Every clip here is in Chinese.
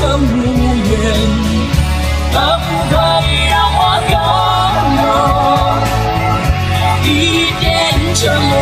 更无怨可不可以让我拥有一点承诺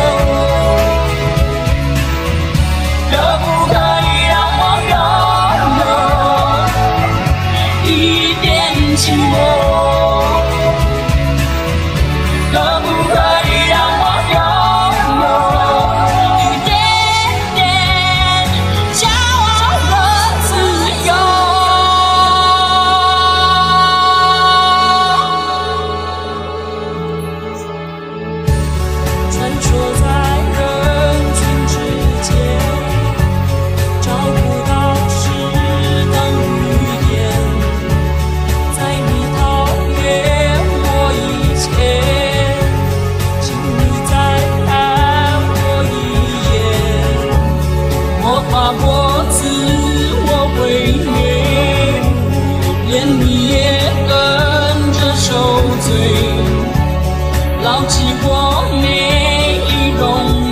击破美丽容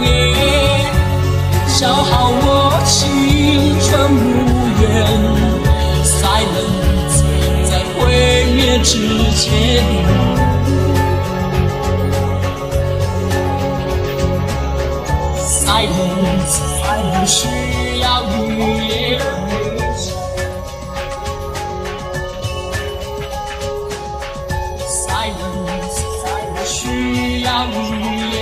颜，消耗我青春无怨。Silence，在毁灭之前。Silence，爱需要语言。Silence，需要语言。Valley.